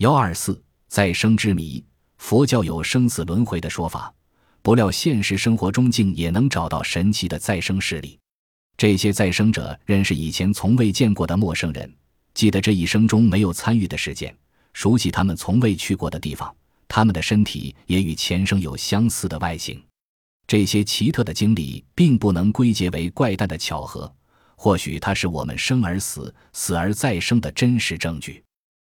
幺二四再生之谜，佛教有生死轮回的说法，不料现实生活中竟也能找到神奇的再生事例。这些再生者认识以前从未见过的陌生人，记得这一生中没有参与的事件，熟悉他们从未去过的地方，他们的身体也与前生有相似的外形。这些奇特的经历并不能归结为怪诞的巧合，或许它是我们生而死、死而再生的真实证据。